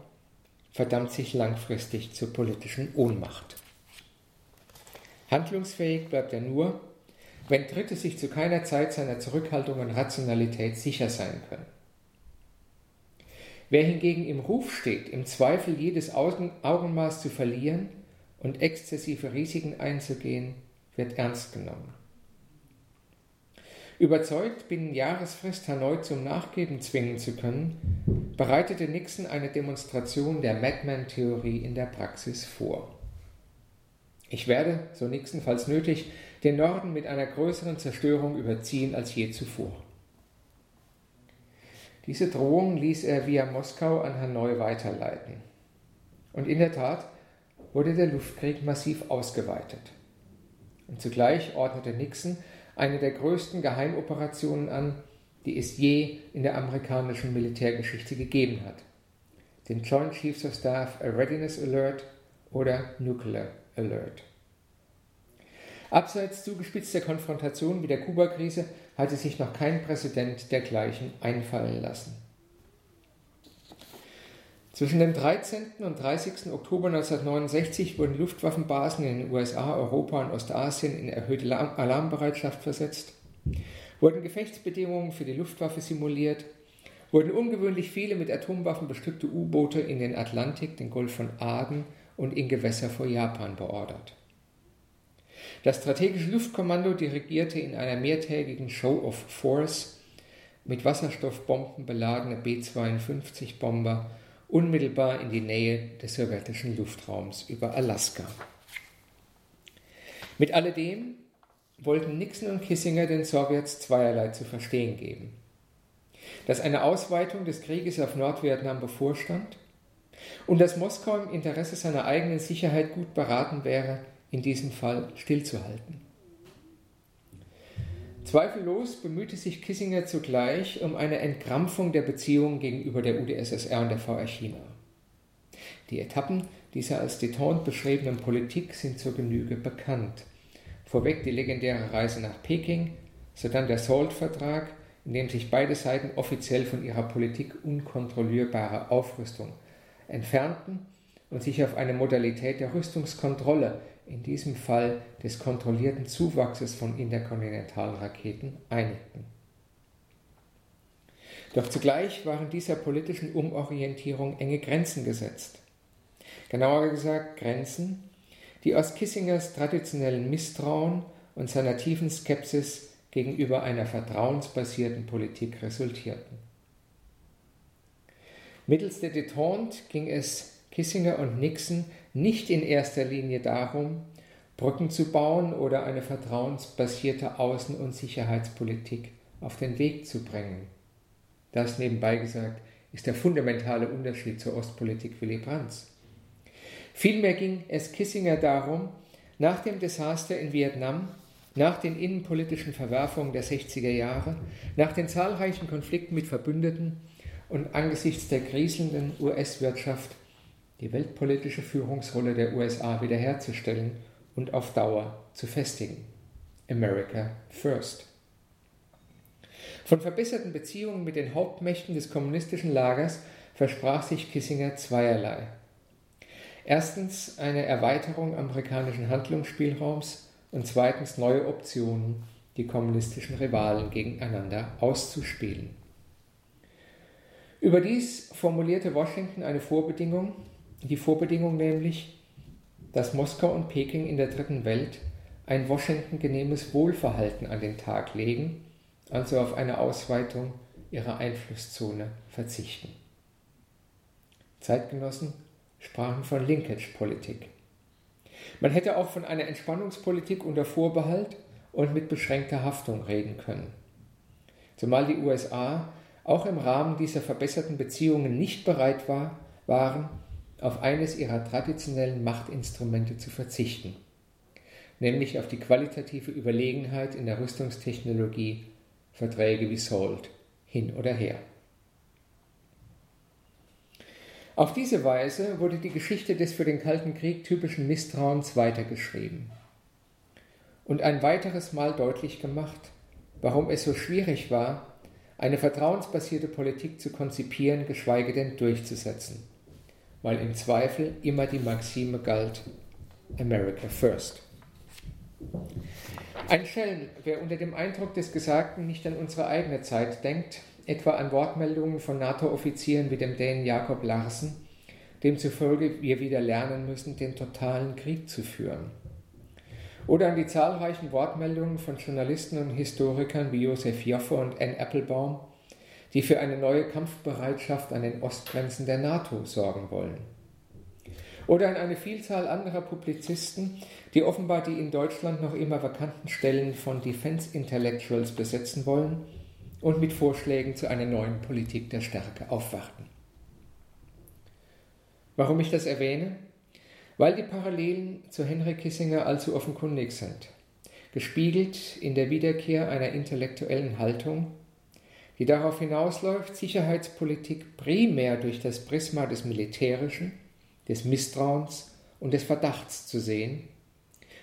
verdammt sich langfristig zur politischen Ohnmacht. Handlungsfähig bleibt er nur, wenn Dritte sich zu keiner Zeit seiner Zurückhaltung und Rationalität sicher sein können. Wer hingegen im Ruf steht, im Zweifel jedes Augenmaß zu verlieren und exzessive Risiken einzugehen, wird ernst genommen. Überzeugt, binnen Jahresfrist Hanoi zum Nachgeben zwingen zu können, bereitete Nixon eine Demonstration der Madman-Theorie in der Praxis vor. Ich werde, so Nixon, falls nötig, den Norden mit einer größeren Zerstörung überziehen als je zuvor. Diese Drohung ließ er via Moskau an Hanoi weiterleiten. Und in der Tat wurde der Luftkrieg massiv ausgeweitet. Und zugleich ordnete Nixon eine der größten Geheimoperationen an, die es je in der amerikanischen Militärgeschichte gegeben hat. Den Joint Chiefs of Staff A Readiness Alert oder Nuclear Alert. Abseits zugespitzter Konfrontation wie der Kuba-Krise hatte sich noch kein Präsident dergleichen einfallen lassen. Zwischen dem 13. und 30. Oktober 1969 wurden Luftwaffenbasen in den USA, Europa und Ostasien in erhöhte Alarmbereitschaft versetzt, wurden Gefechtsbedingungen für die Luftwaffe simuliert, wurden ungewöhnlich viele mit Atomwaffen bestückte U-Boote in den Atlantik, den Golf von Aden und in Gewässer vor Japan beordert. Das strategische Luftkommando dirigierte in einer mehrtägigen Show of Force mit Wasserstoffbomben beladene B-52-Bomber unmittelbar in die Nähe des sowjetischen Luftraums über Alaska. Mit alledem wollten Nixon und Kissinger den Sowjets zweierlei zu verstehen geben. Dass eine Ausweitung des Krieges auf Nordvietnam bevorstand und dass Moskau im Interesse seiner eigenen Sicherheit gut beraten wäre, in diesem Fall stillzuhalten. Zweifellos bemühte sich Kissinger zugleich um eine Entkrampfung der Beziehungen gegenüber der UdSSR und der VR China. Die Etappen dieser als Detente beschriebenen Politik sind zur Genüge bekannt. Vorweg die legendäre Reise nach Peking, sodann der SALT-Vertrag, in dem sich beide Seiten offiziell von ihrer Politik unkontrollierbarer Aufrüstung entfernten und sich auf eine Modalität der Rüstungskontrolle, in diesem Fall des kontrollierten Zuwachses von Interkontinentalraketen, einigten. Doch zugleich waren dieser politischen Umorientierung enge Grenzen gesetzt. Genauer gesagt Grenzen, die aus Kissingers traditionellen Misstrauen und seiner tiefen Skepsis gegenüber einer vertrauensbasierten Politik resultierten. Mittels der Detente ging es Kissinger und Nixon nicht in erster Linie darum, Brücken zu bauen oder eine vertrauensbasierte Außen- und Sicherheitspolitik auf den Weg zu bringen. Das nebenbei gesagt ist der fundamentale Unterschied zur Ostpolitik Willy Brandts. Vielmehr ging es Kissinger darum, nach dem Desaster in Vietnam, nach den innenpolitischen Verwerfungen der 60er Jahre, nach den zahlreichen Konflikten mit Verbündeten und angesichts der kriselnden US-Wirtschaft die weltpolitische Führungsrolle der USA wiederherzustellen und auf Dauer zu festigen. America First. Von verbesserten Beziehungen mit den Hauptmächten des kommunistischen Lagers versprach sich Kissinger zweierlei. Erstens eine Erweiterung amerikanischen Handlungsspielraums und zweitens neue Optionen, die kommunistischen Rivalen gegeneinander auszuspielen. Überdies formulierte Washington eine Vorbedingung, die Vorbedingung nämlich, dass Moskau und Peking in der dritten Welt ein Washington genehmes Wohlverhalten an den Tag legen, also auf eine Ausweitung ihrer Einflusszone verzichten. Zeitgenossen sprachen von Linkage-Politik. Man hätte auch von einer Entspannungspolitik unter Vorbehalt und mit beschränkter Haftung reden können. Zumal die USA auch im Rahmen dieser verbesserten Beziehungen nicht bereit war, waren, auf eines ihrer traditionellen Machtinstrumente zu verzichten, nämlich auf die qualitative Überlegenheit in der Rüstungstechnologie, Verträge wie SALT, hin oder her. Auf diese Weise wurde die Geschichte des für den Kalten Krieg typischen Misstrauens weitergeschrieben und ein weiteres Mal deutlich gemacht, warum es so schwierig war, eine vertrauensbasierte Politik zu konzipieren, geschweige denn durchzusetzen, weil im Zweifel immer die Maxime galt America First. Ein Schelm, wer unter dem Eindruck des Gesagten nicht an unsere eigene Zeit denkt, etwa an Wortmeldungen von NATO-Offizieren wie dem Dänen Jakob Larsen, demzufolge wir wieder lernen müssen, den totalen Krieg zu führen. Oder an die zahlreichen Wortmeldungen von Journalisten und Historikern wie Josef Joffe und Anne Applebaum, die für eine neue Kampfbereitschaft an den Ostgrenzen der NATO sorgen wollen. Oder an eine Vielzahl anderer Publizisten, die offenbar die in Deutschland noch immer vakanten Stellen von Defense Intellectuals besetzen wollen und mit Vorschlägen zu einer neuen Politik der Stärke aufwarten. Warum ich das erwähne? Weil die Parallelen zu Henry Kissinger allzu offenkundig sind, gespiegelt in der Wiederkehr einer intellektuellen Haltung, die darauf hinausläuft, Sicherheitspolitik primär durch das Prisma des Militärischen, des Misstrauens und des Verdachts zu sehen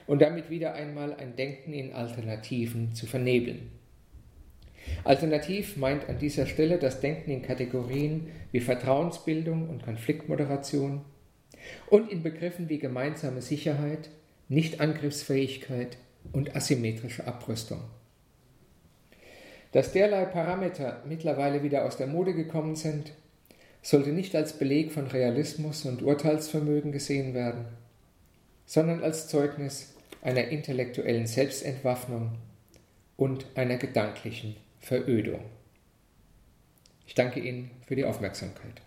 und damit wieder einmal ein Denken in Alternativen zu vernebeln. Alternativ meint an dieser Stelle das Denken in Kategorien wie Vertrauensbildung und Konfliktmoderation und in Begriffen wie gemeinsame Sicherheit, Nichtangriffsfähigkeit und asymmetrische Abrüstung. Dass derlei Parameter mittlerweile wieder aus der Mode gekommen sind, sollte nicht als Beleg von Realismus und Urteilsvermögen gesehen werden, sondern als Zeugnis einer intellektuellen Selbstentwaffnung und einer gedanklichen Verödung. Ich danke Ihnen für die Aufmerksamkeit.